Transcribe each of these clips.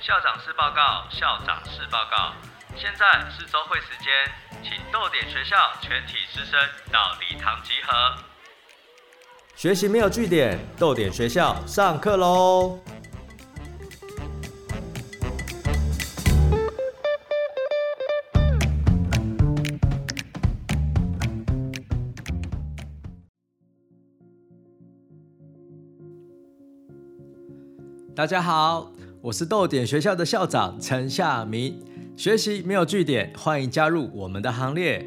校长室报告，校长室报告。现在是周会时间，请逗点学校全体师生到礼堂集合。学习没有据点，逗点学校上课喽！大家好，我是逗点学校的校长陈夏明。学习没有据点，欢迎加入我们的行列。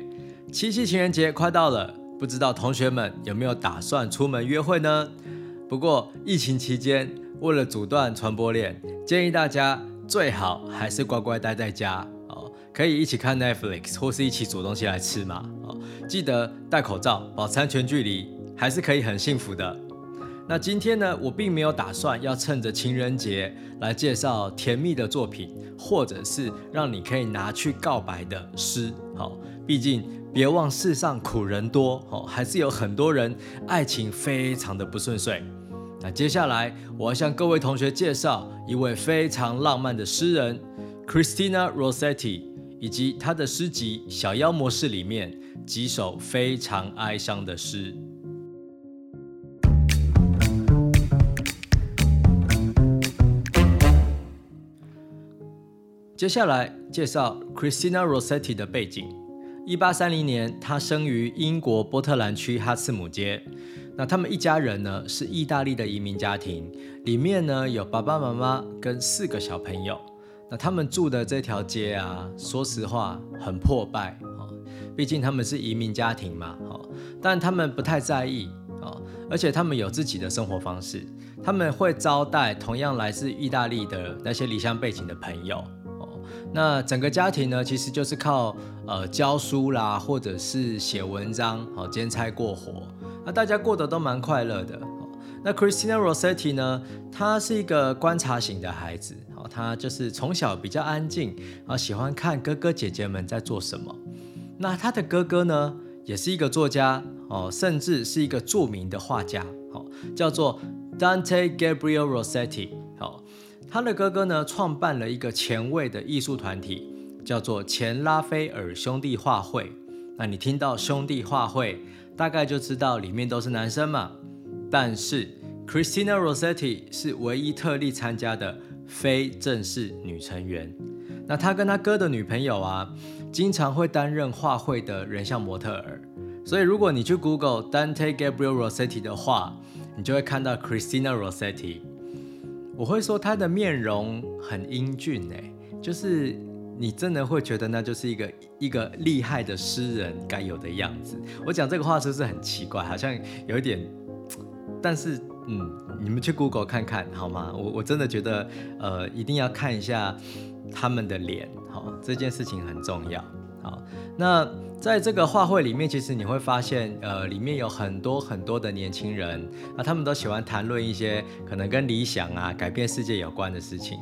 七夕情人节快到了，不知道同学们有没有打算出门约会呢？不过疫情期间，为了阻断传播链，建议大家最好还是乖乖待在家哦。可以一起看 Netflix，或是一起煮东西来吃嘛。哦，记得戴口罩，保持安全距离，还是可以很幸福的。那今天呢，我并没有打算要趁着情人节来介绍甜蜜的作品，或者是让你可以拿去告白的诗。好，毕竟别忘世上苦人多，哦，还是有很多人爱情非常的不顺遂。那接下来我要向各位同学介绍一位非常浪漫的诗人 Christina Rossetti，以及他的诗集《小妖魔式》里面几首非常哀伤的诗。接下来介绍 Christina Rossetti 的背景。一八三零年，她生于英国波特兰区哈茨姆街。那他们一家人呢是意大利的移民家庭，里面呢有爸爸妈妈跟四个小朋友。那他们住的这条街啊，说实话很破败啊，毕竟他们是移民家庭嘛，哈。但他们不太在意啊，而且他们有自己的生活方式，他们会招待同样来自意大利的那些离乡背景的朋友。那整个家庭呢，其实就是靠呃教书啦，或者是写文章，好兼差过活。那大家过得都蛮快乐的。那 Christina Rossetti 呢，她是一个观察型的孩子，好，她就是从小比较安静，啊，喜欢看哥哥姐姐们在做什么。那她的哥哥呢，也是一个作家，哦，甚至是一个著名的画家，好，叫做 Dante Gabriel Rossetti，他的哥哥呢，创办了一个前卫的艺术团体，叫做前拉斐尔兄弟画会。那你听到兄弟画会，大概就知道里面都是男生嘛。但是 Christina Rossetti 是唯一特例参加的非正式女成员。那他跟他哥的女朋友啊，经常会担任画会的人像模特儿。所以如果你去 Google Dante Gabriel Rossetti 的话，你就会看到 Christina Rossetti。我会说他的面容很英俊哎，就是你真的会觉得那就是一个一个厉害的诗人该有的样子。我讲这个话是不是很奇怪？好像有一点，但是嗯，你们去 Google 看看好吗？我我真的觉得呃，一定要看一下他们的脸，好，这件事情很重要。好，那。在这个画会里面，其实你会发现，呃，里面有很多很多的年轻人，啊他们都喜欢谈论一些可能跟理想啊、改变世界有关的事情。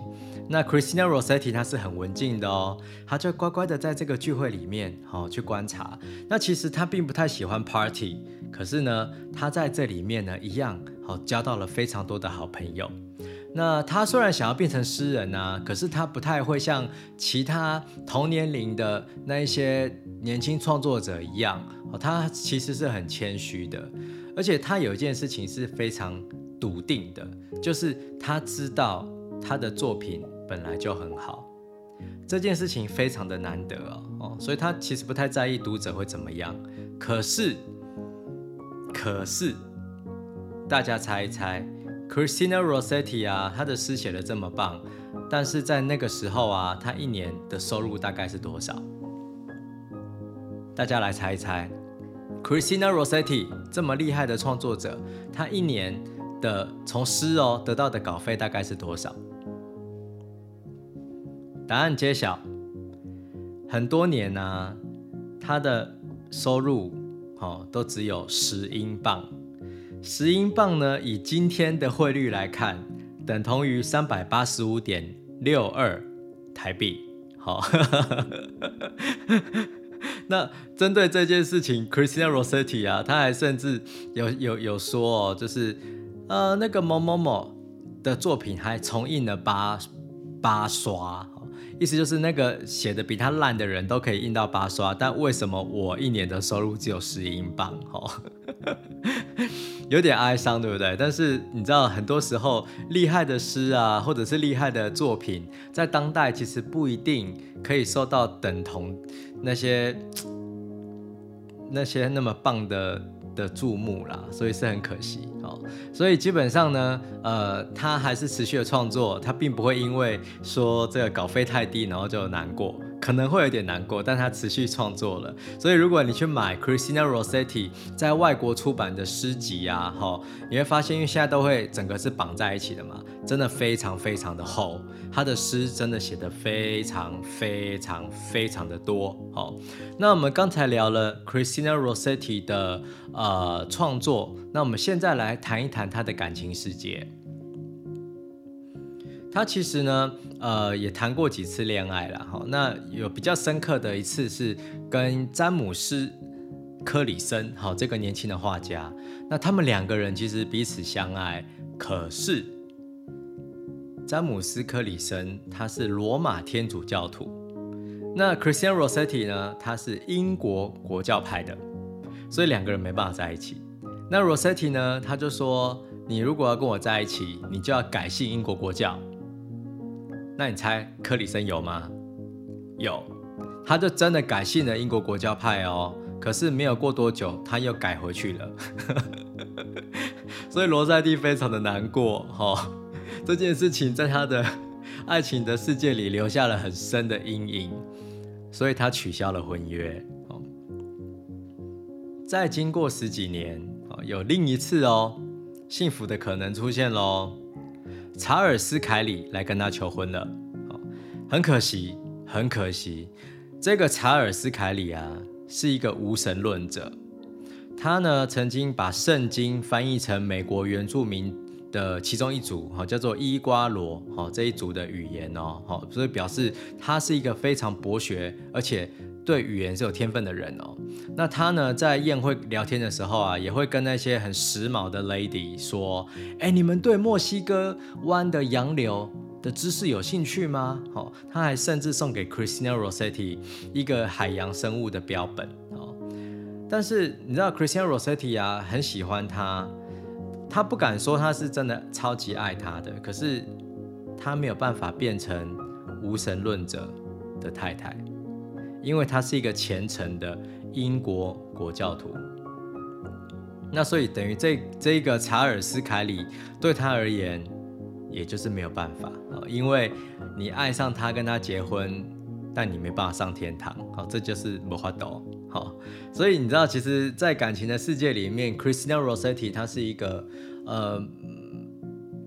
那 Christina Rossetti 她是很文静的哦，她就乖乖的在这个聚会里面，好去观察。那其实她并不太喜欢 party，可是呢，他在这里面呢，一样好交到了非常多的好朋友。那他虽然想要变成诗人啊，可是他不太会像其他同年龄的那一些年轻创作者一样，哦，他其实是很谦虚的，而且他有一件事情是非常笃定的，就是他知道他的作品本来就很好，这件事情非常的难得哦，哦，所以他其实不太在意读者会怎么样。可是，可是，大家猜一猜。Christina Rossetti 啊，她的诗写的这么棒，但是在那个时候啊，她一年的收入大概是多少？大家来猜一猜。Christina Rossetti 这么厉害的创作者，她一年的从诗哦得到的稿费大概是多少？答案揭晓，很多年呢，她的收入哦都只有十英镑。十英镑呢，以今天的汇率来看，等同于三百八十五点六二台币。好，那针对这件事情，Christina Rossetti 啊，他还甚至有有有说哦，就是。呃，那个某某某的作品还重印了八八刷。意思就是那个写的比他烂的人都可以印到八刷，但为什么我一年的收入只有十英镑？哦，有点哀伤，对不对？但是你知道，很多时候厉害的诗啊，或者是厉害的作品，在当代其实不一定可以受到等同那些 那些那么棒的。的注目啦，所以是很可惜所以基本上呢，呃，他还是持续的创作，他并不会因为说这个稿费太低，然后就难过。可能会有点难过，但他持续创作了。所以如果你去买 Christina Rossetti 在外国出版的诗集啊，哈，你会发现，因为现在都会整个是绑在一起的嘛，真的非常非常的厚。他的诗真的写的非常非常非常的多。好，那我们刚才聊了 Christina Rossetti 的呃创作，那我们现在来谈一谈他的感情世界。他其实呢，呃，也谈过几次恋爱了哈。那有比较深刻的一次是跟詹姆斯·科里森，好，这个年轻的画家。那他们两个人其实彼此相爱，可是詹姆斯·科里森他是罗马天主教徒，那 Christian Rossetti 呢，他是英国国教派的，所以两个人没办法在一起。那 Rossetti 呢，他就说：“你如果要跟我在一起，你就要改信英国国教。”那你猜克里森有吗？有，他就真的改信了英国国教派哦。可是没有过多久，他又改回去了。所以罗塞蒂非常的难过哈。这件事情在他的爱情的世界里留下了很深的阴影，所以他取消了婚约。哦，再经过十几年，哦，有另一次哦，幸福的可能出现喽。查尔斯·凯里来跟他求婚了，很可惜，很可惜，这个查尔斯·凯里啊，是一个无神论者。他呢，曾经把圣经翻译成美国原住民的其中一组，哈，叫做伊瓜罗，哈，这一组的语言哦，好，所以表示他是一个非常博学，而且。对语言是有天分的人哦，那他呢在宴会聊天的时候啊，也会跟那些很时髦的 lady 说：“哎，你们对墨西哥湾的洋流的知识有兴趣吗？”哦，他还甚至送给 Christina Rossetti 一个海洋生物的标本哦。但是你知道 Christina Rossetti 啊，很喜欢他，他不敢说他是真的超级爱他的，可是他没有办法变成无神论者的太太。因为他是一个虔诚的英国国教徒，那所以等于这这一个查尔斯凯里对他而言，也就是没有办法啊，因为你爱上他跟他结婚，但你没办法上天堂，好，这就是魔法斗，好，所以你知道，其实，在感情的世界里面，Christina Rossetti 他是一个呃。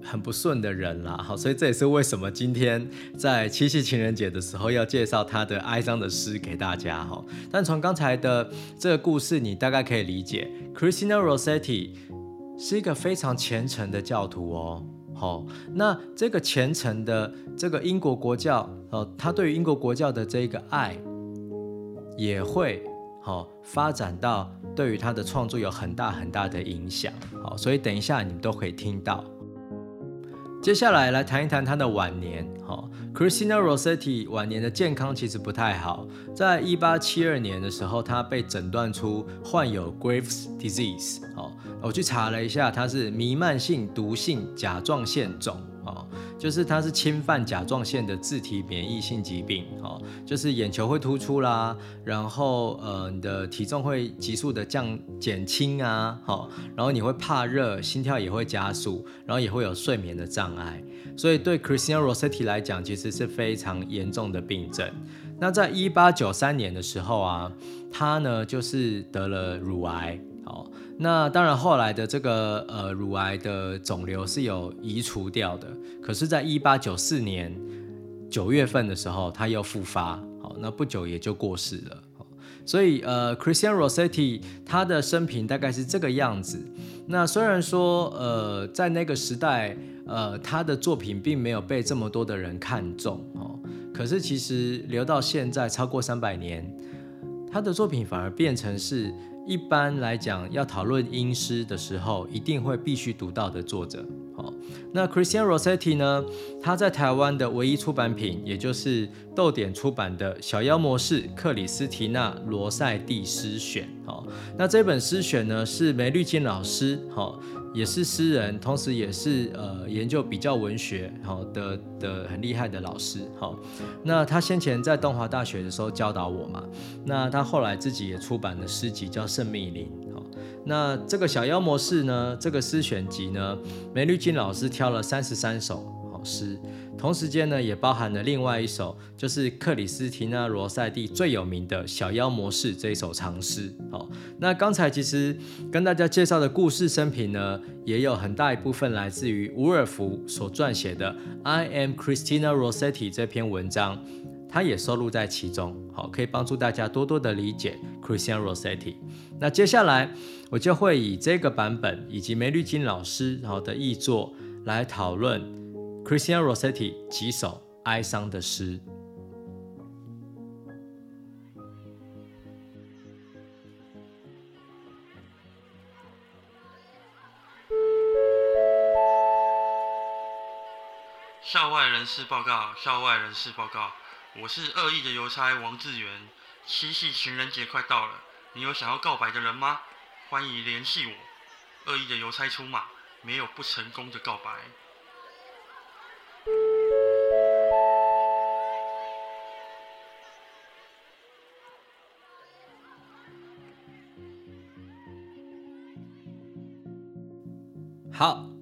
很不顺的人啦，好，所以这也是为什么今天在七夕情人节的时候要介绍他的哀伤的诗给大家哈。但从刚才的这个故事，你大概可以理解，Christina Rossetti 是一个非常虔诚的教徒哦。好，那这个虔诚的这个英国国教，哦，他对于英国国教的这个爱，也会好发展到对于他的创作有很大很大的影响。好，所以等一下你们都可以听到。接下来来谈一谈他的晚年。哈，Christina Rossetti 晚年的健康其实不太好。在一八七二年的时候，他被诊断出患有 Graves' disease。好，我去查了一下，他是弥漫性毒性甲状腺肿。哦，就是它是侵犯甲状腺的自体免疫性疾病，哦，就是眼球会突出啦，然后呃你的体重会急速的降减轻啊，好，然后你会怕热，心跳也会加速，然后也会有睡眠的障碍，所以对 Christian Rosetti 来讲，其实是非常严重的病症。那在一八九三年的时候啊，他呢就是得了乳癌。好，那当然后来的这个呃乳癌的肿瘤是有移除掉的，可是，在一八九四年九月份的时候，他又复发，好，那不久也就过世了。所以呃，Christian Rossetti 他的生平大概是这个样子。那虽然说呃在那个时代呃他的作品并没有被这么多的人看中哦，可是其实留到现在超过三百年，他的作品反而变成是。一般来讲要讨论英诗的时候，一定会必须读到的作者。好，那 Christian Rossetti 呢？他在台湾的唯一出版品，也就是豆点出版的《小妖魔士克里斯提娜罗塞蒂诗选》。好，那这本诗选呢，是梅绿金老师，好，也是诗人，同时也是呃研究比较文学好的的很厉害的老师。好，那他先前在东华大学的时候教导我嘛，那他后来自己也出版了诗集叫《圣密林》。好那这个小妖魔式呢？这个诗选集呢，梅绿金老师挑了三十三首好诗，同时间呢，也包含了另外一首，就是克里斯提娜罗塞蒂最有名的小妖魔式这一首长诗。好，那刚才其实跟大家介绍的故事生平呢，也有很大一部分来自于伍尔夫所撰写的《I Am Christina Rossetti》这篇文章。它也收录在其中，好，可以帮助大家多多的理解 Christina Rossetti。那接下来我就会以这个版本以及梅绿金老师好的译作来讨论 Christian Rossetti 几首哀伤的诗。校外人士报告，校外人士报告。我是恶意的邮差王志源，七夕情人节快到了，你有想要告白的人吗？欢迎联系我。恶意的邮差出马，没有不成功的告白。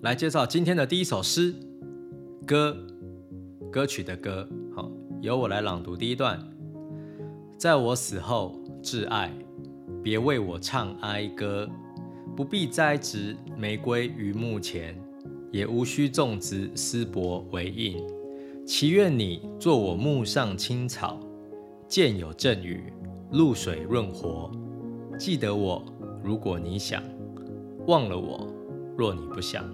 来介绍今天的第一首诗，歌，歌曲的歌。好由我来朗读第一段。在我死后，挚爱，别为我唱哀歌，不必栽植玫瑰于墓前，也无需种植丝柏为印。祈愿你做我墓上青草，见有阵雨，露水润活。记得我，如果你想；忘了我，若你不想。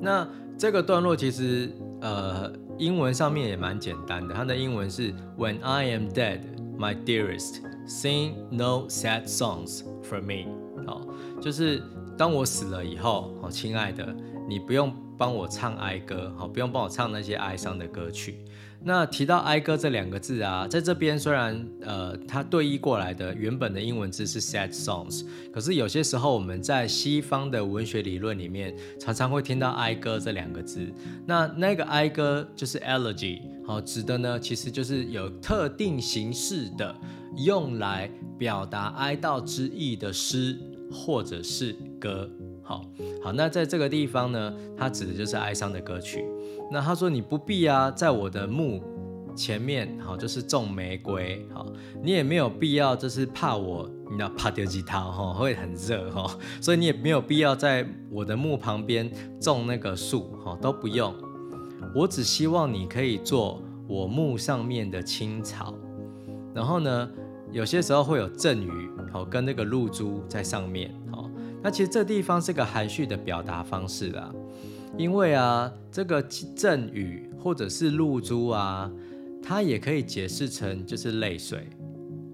那这个段落其实，呃。英文上面也蛮简单的，它的英文是 When I am dead, my dearest, sing no sad songs for me。好，就是当我死了以后，哦，亲爱的，你不用帮我唱哀歌，好，不用帮我唱那些哀伤的歌曲。那提到哀歌这两个字啊，在这边虽然呃它对译过来的原本的英文字是 sad songs，可是有些时候我们在西方的文学理论里面常常会听到哀歌这两个字。那那个哀歌就是 elegy，好，指的呢其实就是有特定形式的用来表达哀悼之意的诗或者是歌。好好，那在这个地方呢，它指的就是哀伤的歌曲。那他说你不必啊，在我的墓前面，好，就是种玫瑰，好，你也没有必要，就是怕我，你要怕丢吉他哈，会很热哈，所以你也没有必要在我的墓旁边种那个树，哈，都不用。我只希望你可以做我墓上面的青草，然后呢，有些时候会有阵雨，好，跟那个露珠在上面，好，那其实这地方是个含蓄的表达方式啦。因为啊，这个阵雨或者是露珠啊，它也可以解释成就是泪水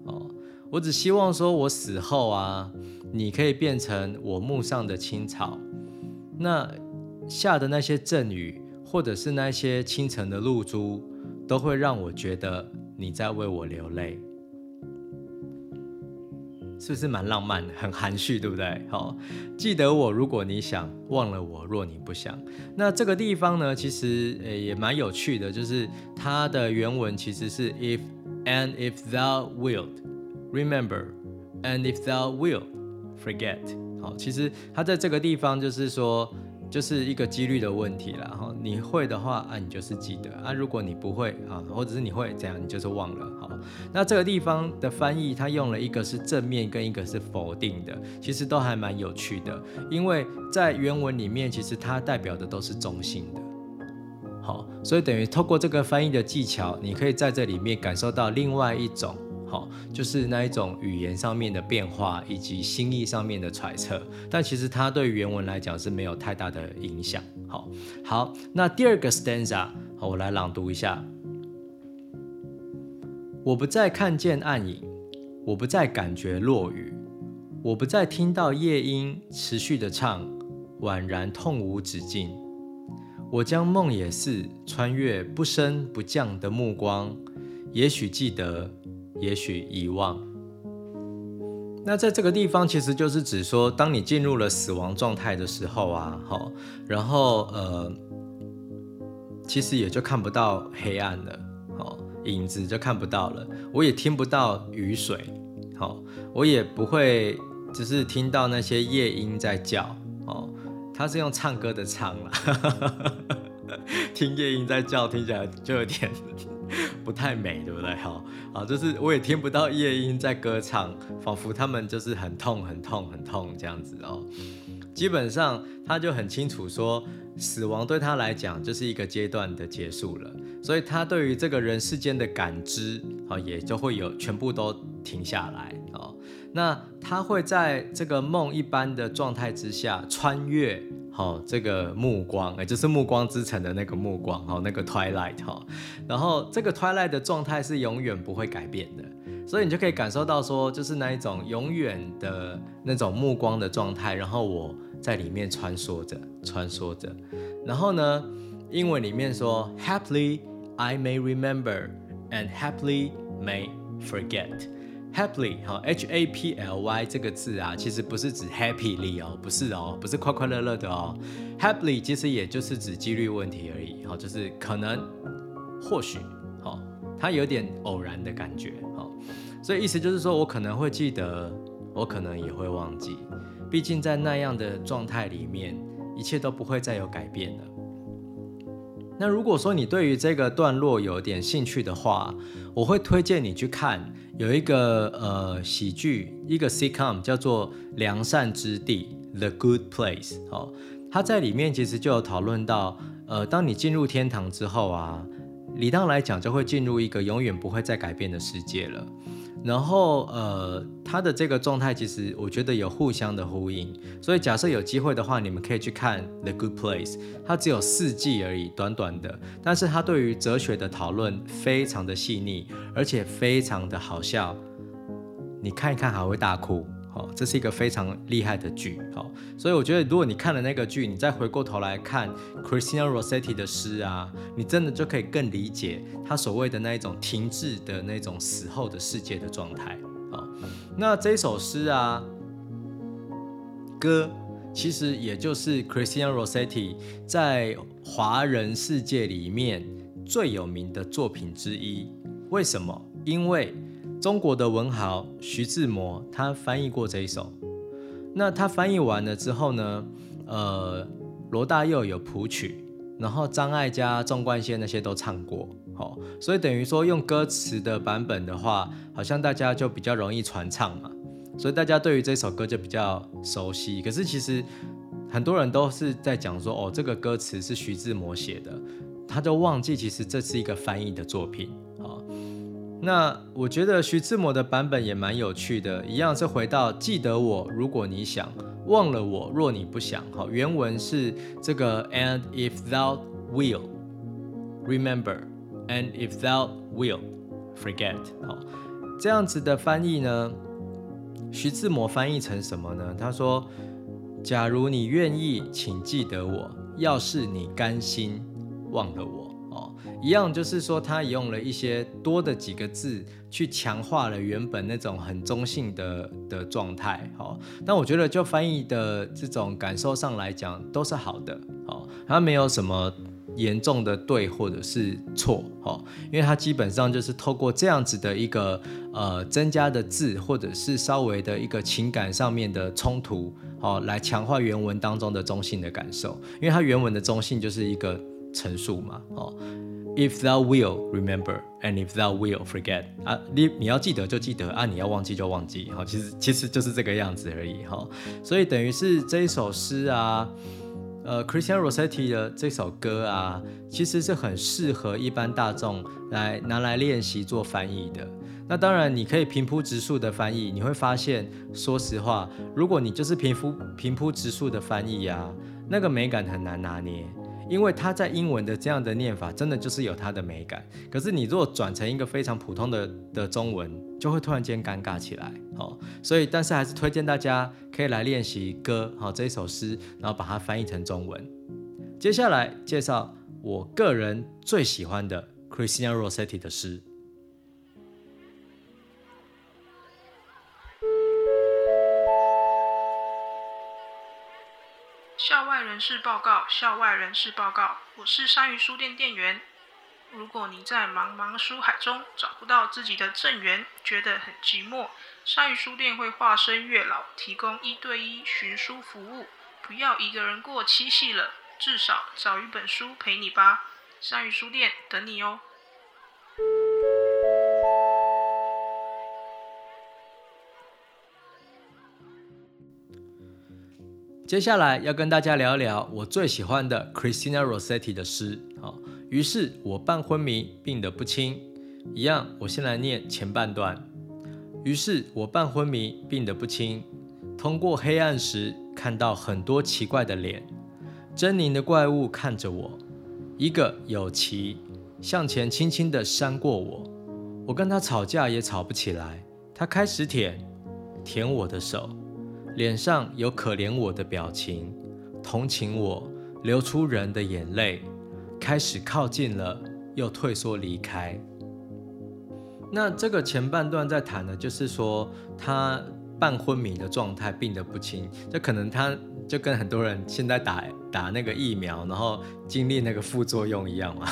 哦。我只希望说，我死后啊，你可以变成我墓上的青草，那下的那些阵雨或者是那些清晨的露珠，都会让我觉得你在为我流泪。是不是蛮浪漫，很含蓄，对不对？好，记得我，如果你想忘了我，若你不想。那这个地方呢，其实呃也蛮有趣的，就是它的原文其实是 if and if thou wilt remember and if thou wilt forget。好，其实它在这个地方就是说。就是一个几率的问题了哈，你会的话啊，你就是记得啊；如果你不会啊，或者是你会怎样，你就是忘了。好，那这个地方的翻译，它用了一个是正面跟一个是否定的，其实都还蛮有趣的，因为在原文里面，其实它代表的都是中性的。好，所以等于透过这个翻译的技巧，你可以在这里面感受到另外一种。就是那一种语言上面的变化，以及心意上面的揣测，但其实它对原文来讲是没有太大的影响。好，好，那第二个 stanza，好，我来朗读一下。我不再看见暗影，我不再感觉落雨，我不再听到夜莺持续的唱，宛然痛无止境。我将梦也是穿越不升不降的目光，也许记得，也许遗忘。那在这个地方，其实就是指说，当你进入了死亡状态的时候啊，好，然后呃，其实也就看不到黑暗了，好，影子就看不到了，我也听不到雨水，好，我也不会只是听到那些夜莺在叫，哦。他是用唱歌的唱了，听夜莺在叫，听起来就有点不太美，对不对？哈，啊，就是我也听不到夜莺在歌唱，仿佛他们就是很痛、很痛、很痛这样子哦。基本上他就很清楚说，死亡对他来讲就是一个阶段的结束了，所以他对于这个人世间的感知，啊，也就会有全部都停下来哦。那他会在这个梦一般的状态之下穿越，好这个目光，也就是暮光之城的那个目光，好那个 twilight 哈，然后这个 twilight 的状态是永远不会改变的，所以你就可以感受到说，就是那一种永远的那种目光的状态，然后我在里面穿梭着，穿梭着，然后呢，英文里面说 happily I may remember and happily may forget。Happily，哈，H A P L Y 这个字啊，其实不是指 happily 哦，不是哦，不是快快乐乐的哦。Happily 其实也就是指几率问题而已，哈，就是可能、或许，好，它有点偶然的感觉，好。所以意思就是说我可能会记得，我可能也会忘记，毕竟在那样的状态里面，一切都不会再有改变了。那如果说你对于这个段落有点兴趣的话，我会推荐你去看有一个呃喜剧，一个 sitcom 叫做《良善之地》The Good Place。哦，它在里面其实就有讨论到，呃，当你进入天堂之后啊，理当来讲就会进入一个永远不会再改变的世界了。然后，呃，他的这个状态其实我觉得有互相的呼应，所以假设有机会的话，你们可以去看《The Good Place》，它只有四季而已，短短的，但是它对于哲学的讨论非常的细腻，而且非常的好笑，你看一看还会大哭。哦，这是一个非常厉害的剧，好，所以我觉得如果你看了那个剧，你再回过头来看 Christina Rossetti 的诗啊，你真的就可以更理解他所谓的那一种停滞的那种死后的世界的状态。好，那这首诗啊，歌其实也就是 Christina Rossetti 在华人世界里面最有名的作品之一。为什么？因为中国的文豪徐志摩，他翻译过这一首。那他翻译完了之后呢？呃，罗大佑有谱曲，然后张艾嘉、纵贯线那些都唱过。好，所以等于说用歌词的版本的话，好像大家就比较容易传唱嘛。所以大家对于这首歌就比较熟悉。可是其实很多人都是在讲说，哦，这个歌词是徐志摩写的，他就忘记其实这是一个翻译的作品。那我觉得徐志摩的版本也蛮有趣的，一样是回到记得我，如果你想忘了我，若你不想。好，原文是这个，And if thou will remember，and if thou will forget。好，这样子的翻译呢，徐志摩翻译成什么呢？他说：假如你愿意，请记得我；要是你甘心忘了我。一样，就是说，他用了一些多的几个字去强化了原本那种很中性的的状态，好，但我觉得就翻译的这种感受上来讲都是好的，好，它没有什么严重的对或者是错，好，因为它基本上就是透过这样子的一个呃增加的字或者是稍微的一个情感上面的冲突，好，来强化原文当中的中性的感受，因为它原文的中性就是一个陈述嘛，哦。If thou will remember, and if thou will forget，啊，你你要记得就记得啊，你要忘记就忘记，好，其实其实就是这个样子而已，哈。所以等于是这一首诗啊，呃，Christian Rossetti 的这首歌啊，其实是很适合一般大众来拿来练习做翻译的。那当然，你可以平铺直述的翻译，你会发现，说实话，如果你就是平铺平铺直述的翻译啊，那个美感很难拿捏。因为它在英文的这样的念法，真的就是有它的美感。可是你如果转成一个非常普通的的中文，就会突然间尴尬起来。好，所以但是还是推荐大家可以来练习歌，好这一首诗，然后把它翻译成中文。接下来介绍我个人最喜欢的 Christina Rossetti 的诗。人事报告，校外人事报告，我是鲨鱼书店店员。如果你在茫茫书海中找不到自己的正缘，觉得很寂寞，鲨鱼书店会化身月老，提供一对一寻书服务。不要一个人过七夕了，至少找一本书陪你吧。鲨鱼书店等你哦。接下来要跟大家聊聊我最喜欢的 Christina Rossetti 的诗。好，于是我半昏迷，病得不轻。一样，我先来念前半段。于是我半昏迷，病得不轻。通过黑暗时，看到很多奇怪的脸，狰狞的怪物看着我。一个有鳍，向前轻轻地扇过我。我跟他吵架也吵不起来。他开始舔，舔我的手。脸上有可怜我的表情，同情我，流出人的眼泪，开始靠近了，又退缩离开。那这个前半段在谈的，就是说他半昏迷的状态，病得不轻，这可能他就跟很多人现在打打那个疫苗，然后经历那个副作用一样嘛。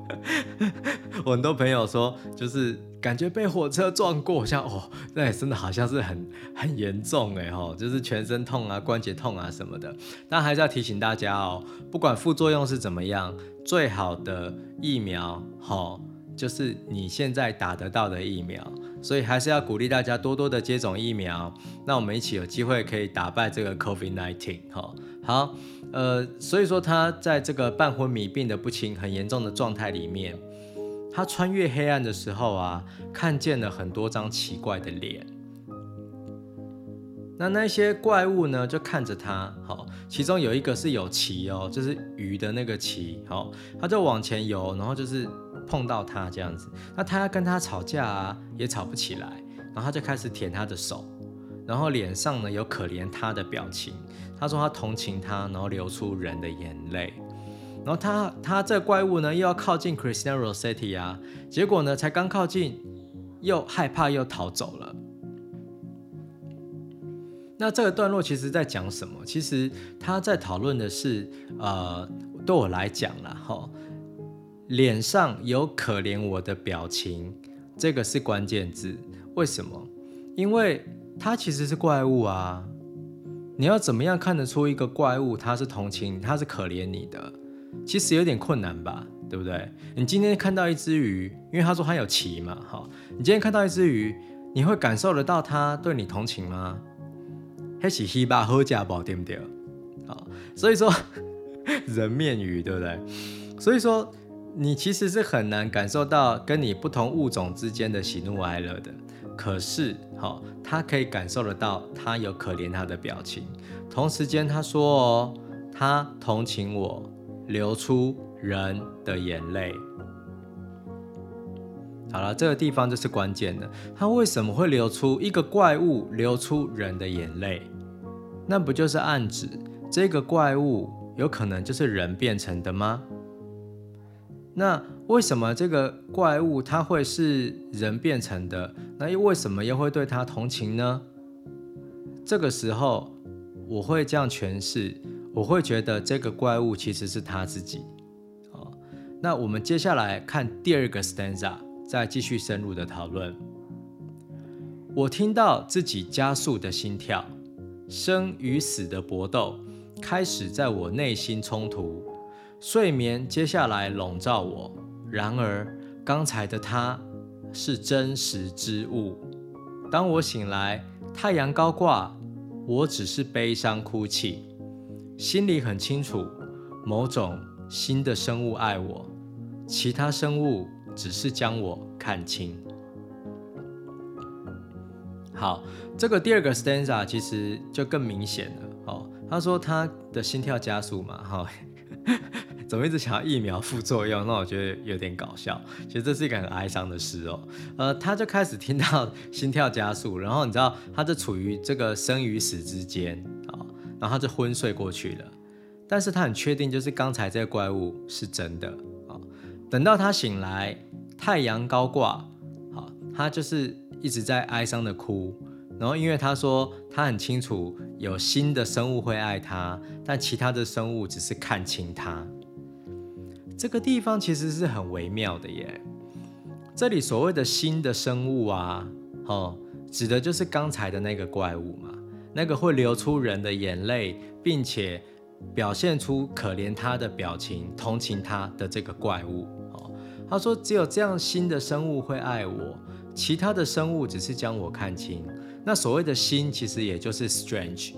我很多朋友说，就是感觉被火车撞过，像哦，那也真的好像是很很严重哎吼，就是全身痛啊、关节痛啊什么的。但还是要提醒大家哦，不管副作用是怎么样，最好的疫苗吼，就是你现在打得到的疫苗。所以还是要鼓励大家多多的接种疫苗，那我们一起有机会可以打败这个 COVID-19 哈。好，呃，所以说他在这个半昏迷、病得不轻、很严重的状态里面，他穿越黑暗的时候啊，看见了很多张奇怪的脸。那那些怪物呢，就看着他，好，其中有一个是有鳍哦，就是鱼的那个鳍，好，他就往前游，然后就是碰到他这样子，那他跟他吵架啊，也吵不起来，然后他就开始舔他的手，然后脸上呢有可怜他的表情，他说他同情他，然后流出人的眼泪，然后他他这怪物呢又要靠近 Christina Rossetti 啊，结果呢才刚靠近，又害怕又逃走了。那这个段落其实在讲什么？其实他在讨论的是，呃，对我来讲啦，哈，脸上有可怜我的表情，这个是关键字。为什么？因为他其实是怪物啊。你要怎么样看得出一个怪物他是同情你、他是可怜你的？其实有点困难吧，对不对？你今天看到一只鱼，因为他说他有鳍嘛，哈，你今天看到一只鱼，你会感受得到他对你同情吗？还是希巴喝家宝对不对？好，所以说 人面鱼对不对？所以说你其实是很难感受到跟你不同物种之间的喜怒哀乐的。可是，好，他可以感受得到，他有可怜他的表情。同时间，他说哦，他同情我，流出人的眼泪。好了，这个地方就是关键的。他为什么会流出一个怪物流出人的眼泪？那不就是暗指这个怪物有可能就是人变成的吗？那为什么这个怪物它会是人变成的？那又为什么又会对他同情呢？这个时候我会这样诠释，我会觉得这个怪物其实是他自己。好，那我们接下来看第二个 stanza。再继续深入的讨论。我听到自己加速的心跳，生与死的搏斗开始在我内心冲突。睡眠接下来笼罩我，然而刚才的他是真实之物。当我醒来，太阳高挂，我只是悲伤哭泣，心里很清楚，某种新的生物爱我，其他生物。只是将我看清。好，这个第二个 stanza 其实就更明显了。哦，他说他的心跳加速嘛，哈，怎么一直想要疫苗副作用？那我觉得有点搞笑。其实这是一个很哀伤的事哦。呃，他就开始听到心跳加速，然后你知道，他就处于这个生与死之间，然后他就昏睡过去了。但是他很确定，就是刚才这个怪物是真的啊。等到他醒来，太阳高挂，好，他就是一直在哀伤的哭。然后因为他说他很清楚有新的生物会爱他，但其他的生物只是看清他。这个地方其实是很微妙的耶。这里所谓的新的生物啊，哦，指的就是刚才的那个怪物嘛，那个会流出人的眼泪，并且表现出可怜他的表情、同情他的这个怪物。哦，他说只有这样新的生物会爱我，其他的生物只是将我看清。那所谓的新，其实也就是 strange。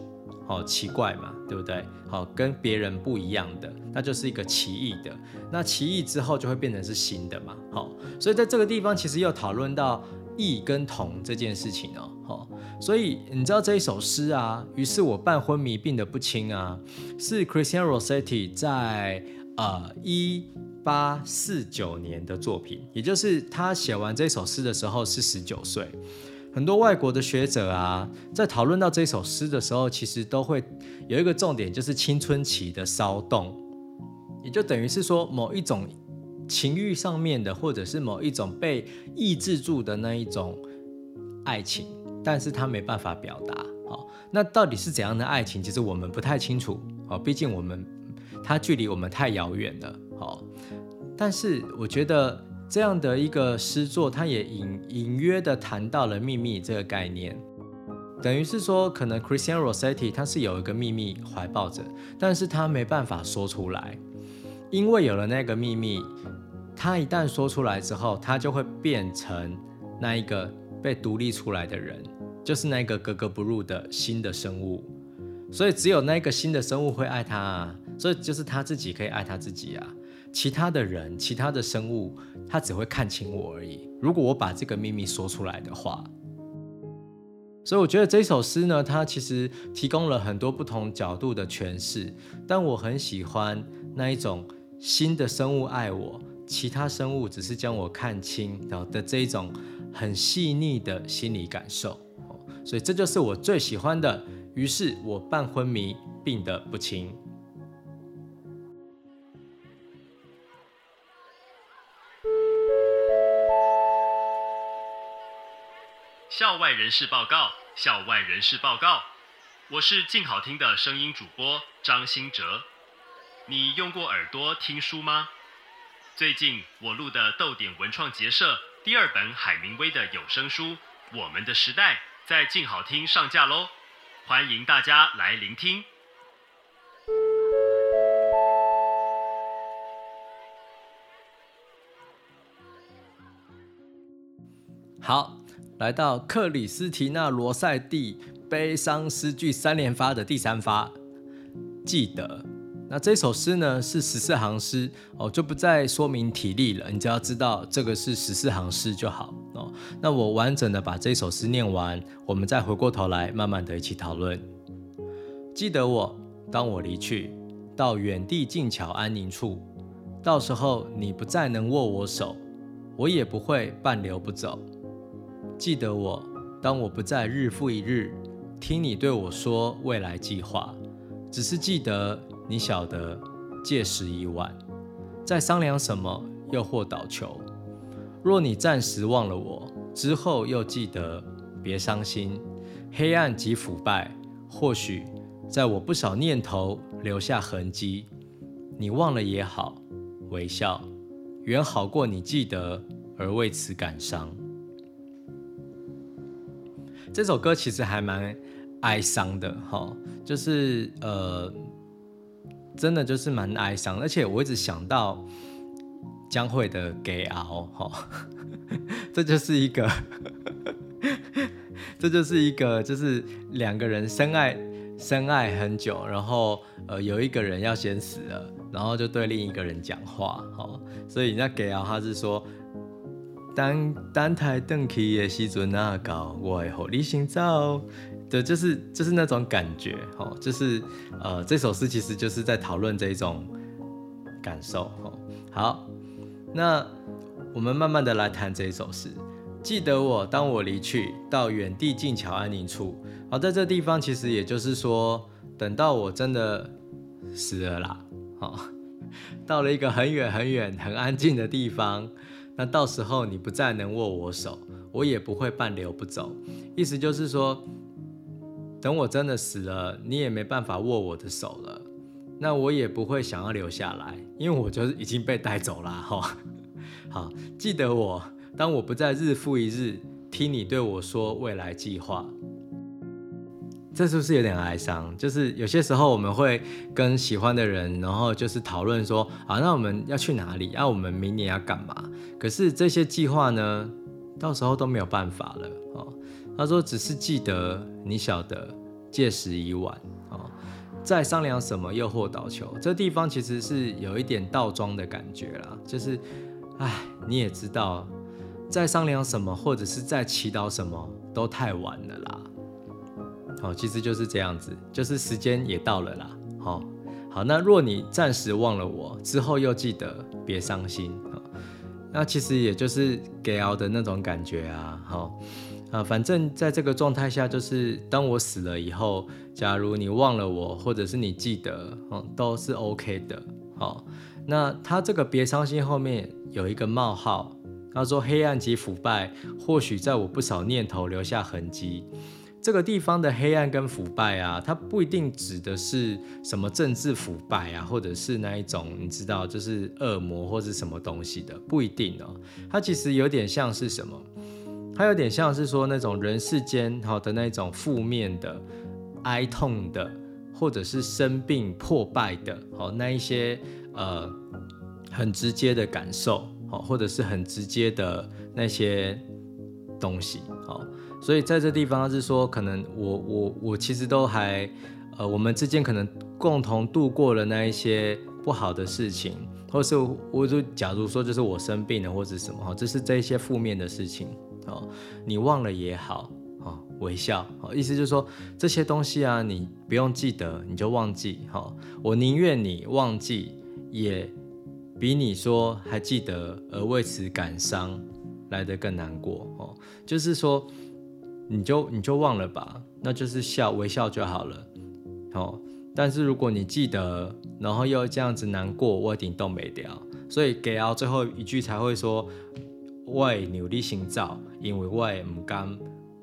好奇怪嘛，对不对？好，跟别人不一样的，那就是一个奇异的。那奇异之后就会变成是新的嘛。好，所以在这个地方其实又讨论到异跟同这件事情哦。所以你知道这一首诗啊，于是我半昏迷病得不轻啊，是 Christian Rossetti 在呃一八四九年的作品，也就是他写完这首诗的时候是十九岁。很多外国的学者啊，在讨论到这首诗的时候，其实都会有一个重点，就是青春期的骚动，也就等于是说某一种情欲上面的，或者是某一种被抑制住的那一种爱情，但是他没办法表达。好，那到底是怎样的爱情？其实我们不太清楚。哦，毕竟我们它距离我们太遥远了。好，但是我觉得。这样的一个诗作，它也隐隐约的谈到了秘密这个概念，等于是说，可能 Christian Rossetti 他是有一个秘密怀抱着，但是他没办法说出来，因为有了那个秘密，他一旦说出来之后，他就会变成那一个被独立出来的人，就是那个格格不入的新的生物，所以只有那个新的生物会爱他，啊，所以就是他自己可以爱他自己啊。其他的人，其他的生物，他只会看清我而已。如果我把这个秘密说出来的话，所以我觉得这首诗呢，它其实提供了很多不同角度的诠释。但我很喜欢那一种新的生物爱我，其他生物只是将我看清的这一种很细腻的心理感受。所以这就是我最喜欢的。于是我半昏迷，病得不轻。校外人士报告，校外人士报告，我是静好听的声音主播张新哲。你用过耳朵听书吗？最近我录的豆点文创结社第二本海明威的有声书《我们的时代》在静好听上架喽，欢迎大家来聆听。好。来到克里斯提娜·罗塞蒂悲伤诗句三连发的第三发，记得。那这首诗呢是十四行诗哦，就不再说明体力了，你只要知道这个是十四行诗就好。那我完整的把这首诗念完，我们再回过头来慢慢的一起讨论。记得我，当我离去到远地静悄安宁处，到时候你不再能握我手，我也不会半留不走。记得我，当我不再日复一日听你对我说未来计划，只是记得你晓得届时已晚，在商量什么又或倒球。若你暂时忘了我，之后又记得，别伤心。黑暗及腐败，或许在我不少念头留下痕迹。你忘了也好，微笑远好过你记得而为此感伤。这首歌其实还蛮哀伤的，哈，就是呃，真的就是蛮哀伤，而且我一直想到将会的《给熬》，哈，这就是一个，这就是一个，就是两个人深爱深爱很久，然后呃，有一个人要先死了，然后就对另一个人讲话，哈，所以那《给啊》他是说。单单台邓起的时阵那高，我会和你先走，对，就是就是那种感觉，哦，就是呃，这首诗其实就是在讨论这一种感受哦。好，那我们慢慢的来谈这一首诗。记得我，当我离去，到远地静悄安宁处。好，在这地方，其实也就是说，等到我真的死了啦，好，到了一个很远很远、很安静的地方，那到时候你不再能握我手，我也不会半留不走。意思就是说，等我真的死了，你也没办法握我的手了，那我也不会想要留下来，因为我就是已经被带走了。哈，好，记得我。当我不再日复一日听你对我说未来计划，这是不是有点哀伤？就是有些时候我们会跟喜欢的人，然后就是讨论说，啊，那我们要去哪里？啊，我们明年要干嘛？可是这些计划呢，到时候都没有办法了。哦，他说只是记得你晓得，届时已晚。哦，再商量什么诱惑倒球？这地方其实是有一点倒装的感觉啦，就是，唉，你也知道。在商量什么，或者是在祈祷什么，都太晚了啦。好，其实就是这样子，就是时间也到了啦。好，好，那若你暂时忘了我，之后又记得，别伤心啊。那其实也就是给熬的那种感觉啊。好，啊，反正在这个状态下，就是当我死了以后，假如你忘了我，或者是你记得，嗯，都是 OK 的。好，那他这个别伤心后面有一个冒号。他说：“黑暗及腐败，或许在我不少念头留下痕迹。这个地方的黑暗跟腐败啊，它不一定指的是什么政治腐败啊，或者是那一种你知道，就是恶魔或是什么东西的，不一定哦。它其实有点像是什么？它有点像是说那种人世间好的那种负面的、哀痛的，或者是生病破败的，好那一些呃很直接的感受。”好，或者是很直接的那些东西，好，所以在这地方是说，可能我我我其实都还，呃，我们之间可能共同度过了那一些不好的事情，或是我就假如说就是我生病了或者什么，哈，这是这一些负面的事情，哦，你忘了也好，哦，微笑，好，意思就是说这些东西啊，你不用记得，你就忘记，好，我宁愿你忘记也。比你说还记得而为此感伤来得更难过哦，就是说你就你就忘了吧，那就是笑微笑就好了哦。但是如果你记得，然后又这样子难过，我一定都没掉。所以给到最后一句才会说，我努力行造，因为我唔甘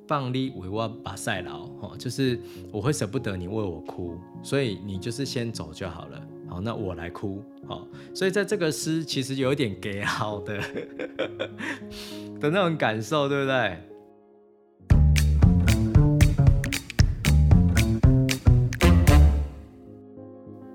放你为我把赛劳哦，就是我会舍不得你为我哭，所以你就是先走就好了。那我来哭。好，所以在这个诗其实有一点给好的的那种感受，对不对？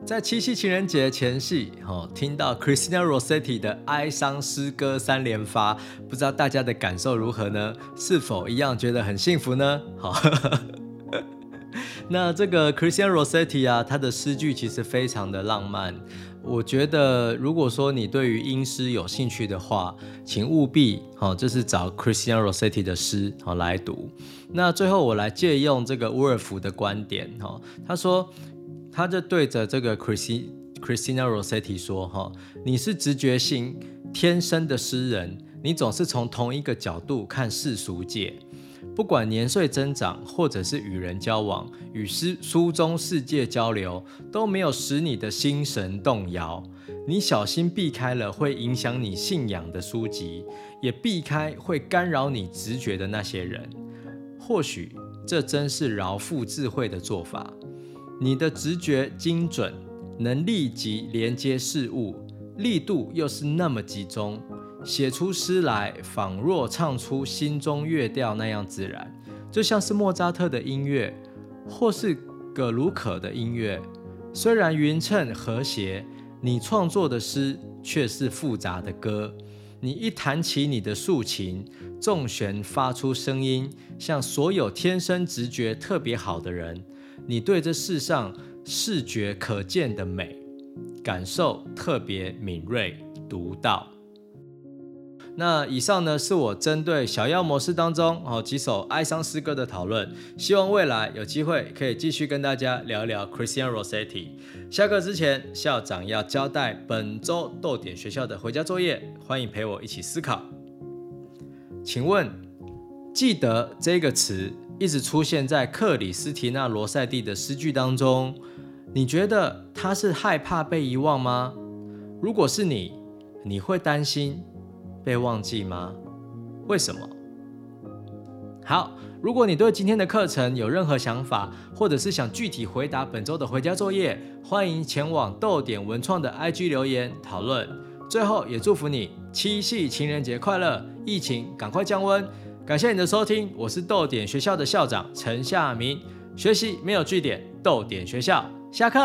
在七夕情人节前夕，哦，听到 Christina Rossetti 的哀伤诗歌三连发，不知道大家的感受如何呢？是否一样觉得很幸福呢？好。那这个 Christian Rossetti 啊，他的诗句其实非常的浪漫。我觉得，如果说你对于英诗有兴趣的话，请务必哦，就是找 Christian Rossetti 的诗哦来读。那最后我来借用这个伍尔夫的观点哈，他说，他就对着这个 Christina Rossetti 说哈，你是直觉性天生的诗人，你总是从同一个角度看世俗界。不管年岁增长，或者是与人交往，与诗书中世界交流，都没有使你的心神动摇。你小心避开了会影响你信仰的书籍，也避开会干扰你直觉的那些人。或许这真是饶富智慧的做法。你的直觉精准，能立即连接事物，力度又是那么集中。写出诗来，仿若唱出心中乐调那样自然，就像是莫扎特的音乐，或是葛鲁可的音乐。虽然匀称和谐，你创作的诗却是复杂的歌。你一弹起你的竖琴，重弦发出声音，像所有天生直觉特别好的人，你对这世上视觉可见的美感受特别敏锐独到。那以上呢是我针对小妖模式当中哦几首哀伤诗歌的讨论，希望未来有机会可以继续跟大家聊一聊 Christian Rossetti。下课之前，校长要交代本周逗点学校的回家作业，欢迎陪我一起思考。请问，记得这个词一直出现在克里斯提娜罗塞蒂的诗句当中，你觉得他是害怕被遗忘吗？如果是你，你会担心被忘记吗？为什么？好，如果你对今天的课程有任何想法，或者是想具体回答本周的回家作业，欢迎前往逗点文创的 IG 留言讨论。最后，也祝福你七夕情人节快乐，疫情赶快降温。感谢你的收听，我是逗点学校的校长陈夏明。学习没有据点，逗点学校下课。